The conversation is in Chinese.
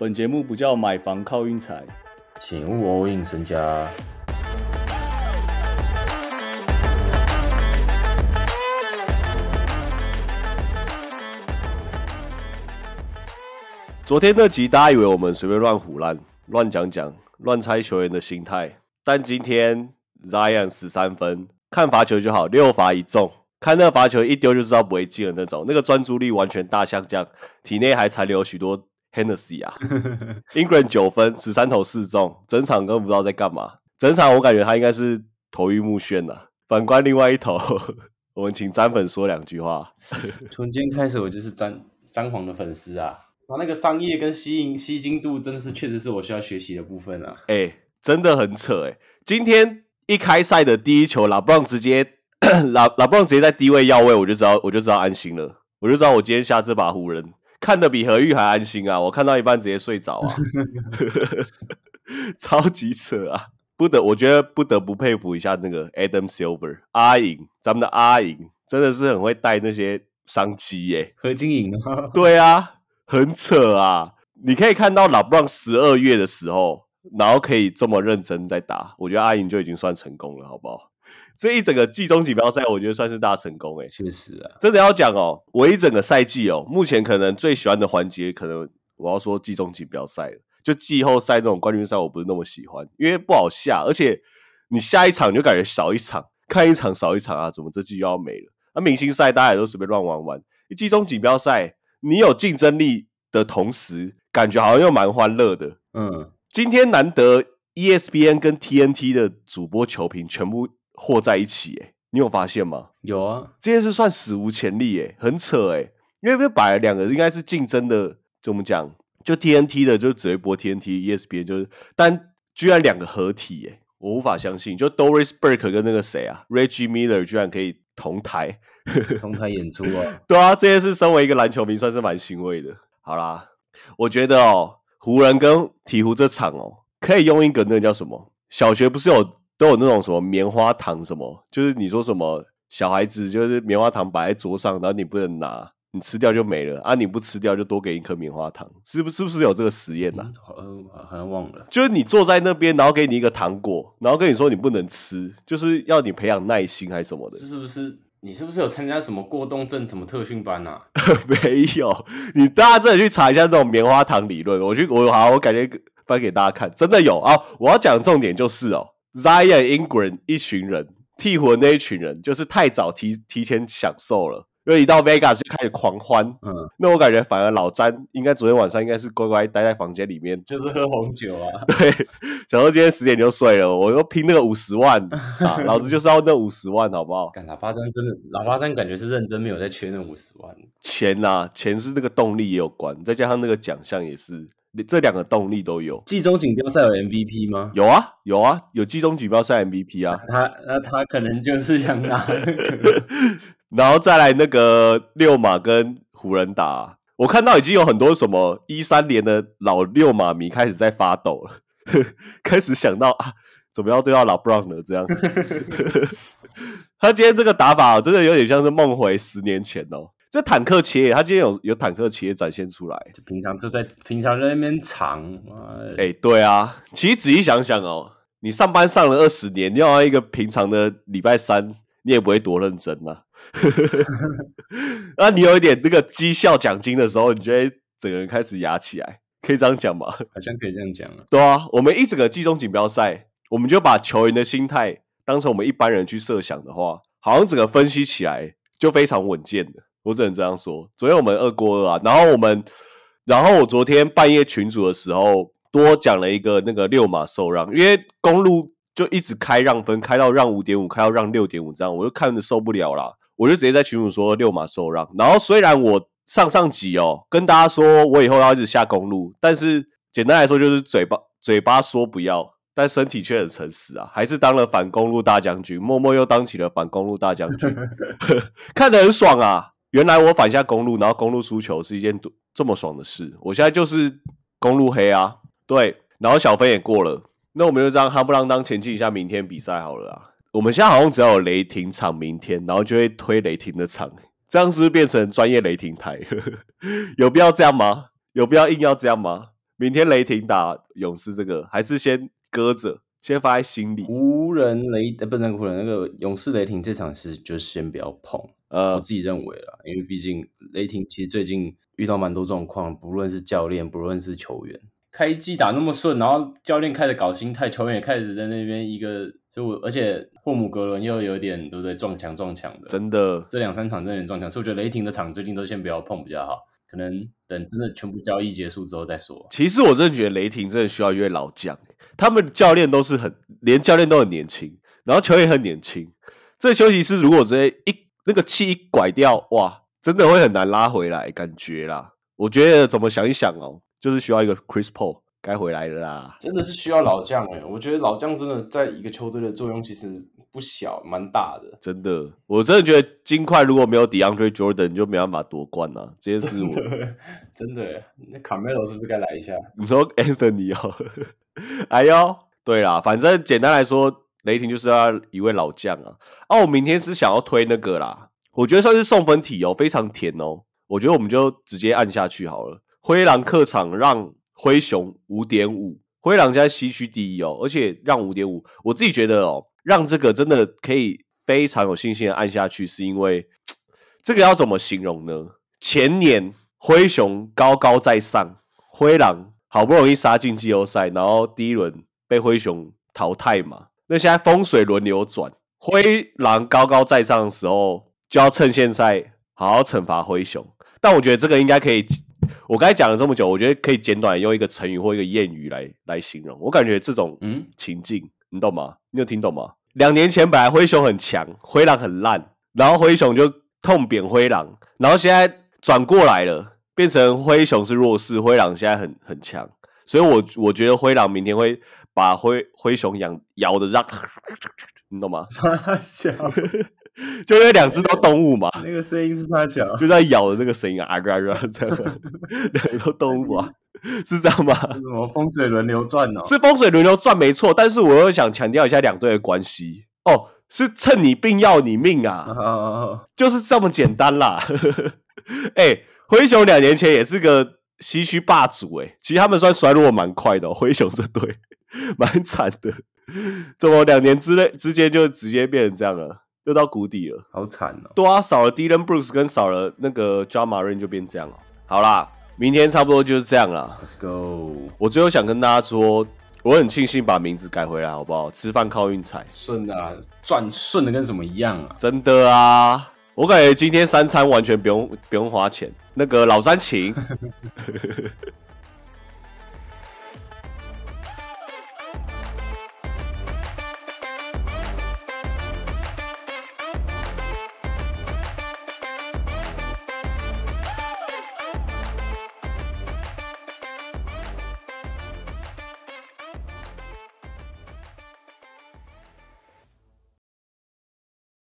本节目不叫买房靠运财，请勿 all in 身家。昨天那集大家以为我们随便乱胡乱、乱讲讲、乱猜球员的心态，但今天 Zion 十三分，看罚球就好，六罚一中，看那个罚球一丢就知道不会进的那种，那个专注力完全大下降，体内还残留许多 Hennessy 啊。England 九分，十三投四中，整场根本不知道在干嘛，整场我感觉他应该是头晕目眩了。反观另外一头，我们请詹粉说两句话。从今天开始，我就是詹詹皇的粉丝啊。他那个商业跟吸引吸睛度，真的是确实是我需要学习的部分啊。哎、真的很扯哎、今天一开赛的第一球，拉布朗直接拉拉布朗直接在低位要位，我就知道我就知道安心了，我就知道我今天下这把湖人看得比何玉还安心啊！我看到一半直接睡着啊，超级扯啊！不得，我觉得不得不佩服一下那个 Adam Silver 阿颖，咱们的阿颖真的是很会带那些商机耶、何金颖啊，对啊，很扯啊！你可以看到老布朗十二月的时候，然后可以这么认真在打，我觉得阿颖就已经算成功了，好不好？这一整个季中锦标赛，我觉得算是大成功诶、欸确实啊，真的要讲哦，我一整个赛季哦，目前可能最喜欢的环节，可能我要说季中锦标赛了。就季后赛这种冠军赛，我不是那么喜欢，因为不好下，而且你下一场你就感觉少一场，看一场少一场啊，怎么这季又要没了？那、明星赛大家也都随便乱玩玩，季中锦标赛你有竞争力的同时，感觉好像又蛮欢乐的。嗯，今天难得 E ESPN 跟 TNT 的主播球评全部和在一起，诶，你有发现吗？有啊，这件事算史无前例诶，很扯诶，因为这摆了两个应该是竞争的，怎么讲？就 TNT 的就只会播 TNT，ESPN 就是，但居然两个合体诶，我无法相信。就 Doris Burke 跟那个谁啊，Reggie Miller 居然可以同台，同台演出啊，对啊，这件事身为一个篮球迷算是蛮欣慰的。好啦，我觉得哦，湖人跟鹈鹕这场哦，可以用一个那个叫什么？小学不是有都有那种什么棉花糖什么？就是你说什么小孩子就是棉花糖摆在桌上，然后你不能拿，你吃掉就没了啊！你不吃掉就多给一颗棉花糖，是不是不是有这个实验呐、啊？好像好像忘了，就是你坐在那边，然后给你一个糖果，然后跟你说你不能吃，就是要你培养耐心还是什么的。是不是？你是不是有参加什么过动症什么特训班啊？没有，你大家真的去查一下这种棉花糖理论。我去，我好，我感觉翻给大家看，真的有啊！我要讲的重点就是哦，Zion Ingram 一群人，替火那一群人，就是太早提提前享受了，因为一到 Vegas 就开始狂欢。嗯，那我感觉反而老詹应该昨天晚上应该是乖乖待在房间里面，就是喝红酒啊，对，想说今天十点就睡了，我又拼那个五十万 啊，老子就是要那五十万，好不好？干喇叭山真的，喇叭山感觉是认真没有在缺那五十万。钱呐、钱是那个动力也有关，再加上那个奖项也是，这两个动力都有。季中锦标赛有 MVP 吗？有啊，有啊，有季中锦标赛 MVP 啊，他那他可能就是想拿 然后再来那个六马跟湖人打啊、我看到已经有很多什么一三年的老六马迷开始在发抖了，开始想到啊，怎么要对到老 Brown 了这样。他今天这个打法真的有点像是梦回十年前哦。这坦克切，他今天有有坦克切展现出来。就平常就在平常在那边藏，哎、对啊，其实仔细想想哦，你上班上了二十年，你要一个平常的礼拜三，你也不会多认真呐、那你有一点那个绩效奖金的时候，你觉得整个人开始压起来，可以这样讲吗？好像可以这样讲啊。对啊，我们一整个季中锦标赛，我们就把球员的心态当成我们一般人去设想的话，好像整个分析起来就非常稳健的。我只能这样说。昨天我们二过二啊，然后我们，然后我昨天半夜群组的时候多讲了一个那个六码受让，因为公路就一直开让分，开到让五点五，开到让六点五这样，我就看着受不了啦，我就直接在群组说六码受让。然后虽然我上上集哦跟大家说我以后要一直下公路，但是简单来说就是嘴巴嘴巴说不要。但身体却很诚实啊，还是当了反公路大将军，默默又当起了反公路大将军 看得很爽啊！原来我反下公路，然后公路输球是一件多这么爽的事。我现在就是公路黑啊，对，然后小分也过了，那我们就这样哈不啷当前进一下明天比赛好了啊。我们现在好像只要有雷霆场明天，然后就会推雷霆的场，这样是不是变成专业雷霆台？有必要这样吗？有必要硬要这样吗？明天雷霆打勇士这个，还是先搁着，先放在心里。湖人雷呃不是那个湖人那个勇士雷霆这场是就先不要碰，我呃，自己认为啦，因为毕竟雷霆其实最近遇到蛮多状况，不论是教练，不论是球员，开季打那么顺，然后教练开始搞心态，球员也开始在那边一个，就我而且霍姆格伦又有点对不对撞墙撞墙的，真的，这两三场真的撞墙，所以我觉得雷霆的场最近都先不要碰比较好，可能等真的全部交易结束之后再说。其实我真的觉得雷霆真的需要一位老将，他们教练都是很，连教练都很年轻，然后球员也很年轻。这休息室如果直接一那个气一拐掉，哇，真的会很难拉回来，感觉啦。我觉得怎么想一想哦，就是需要一个 Chris Paul 该回来了啦。真的是需要老将哎、我觉得老将真的在一个球队的作用其实不小，蛮大的。真的，我真的觉得金块如果没有 DeAndre Jordan 就没办法夺冠啊！这件事我，真的耶，那卡梅罗是不是该来一下？你说 Anthony 哦，哎呦，对啦，反正简单来说，雷霆就是他一位老将啊。啊，我明天是想要推那个啦，我觉得算是送分题哦，非常甜哦。我觉得我们就直接按下去好了。灰狼客场让灰熊五点五，灰狼现在西区第一哦，而且让五点五，我自己觉得哦，让这个真的可以非常有信心的按下去，是因为这个要怎么形容呢？前年灰熊高高在上，灰狼好不容易杀进季后赛，然后第一轮被灰熊淘汰嘛。那现在风水轮流转，灰狼高高在上的时候，就要趁现在好好惩罚灰熊。但我觉得这个应该可以，我刚才讲了这么久，我觉得可以简短用一个成语或一个谚语来来形容。我感觉这种嗯情境，你懂吗？你有听懂吗？两年前本来灰熊很强，灰狼很烂，然后灰熊就痛扁灰狼，然后现在转过来了，变成灰熊是弱势，灰狼现在很很强，所以我我觉得灰狼明天会把灰灰熊养咬的让，你懂吗？他小，就因为两只都动物嘛，那个声音是他小，就在咬的那个声音啊啊啊啊这样，两个动物啊，是这样吗？什么风水轮流转哦？是风水轮流转没错，但是我又想强调一下两队的关系哦，是趁你病要你命啊，啊，就是这么简单啦。哎、灰熊两年前也是个西区霸主哎、其实他们算衰落蛮快的、哦，灰熊这队 蛮惨的，怎么两年之内之间就直接变成这样了，又到谷底了？好惨哦！对啊，少了 Dylan Brooks 跟少了那个 John Marin 就变这样了。好啦，明天差不多就是这样了。Let's go，我最后想跟大家说，我很庆幸把名字改回来，好不好？吃饭靠运财，顺啊，赚顺的跟什么一样啊？真的啊！我感觉今天三餐完全不用不用花钱。那个老三请，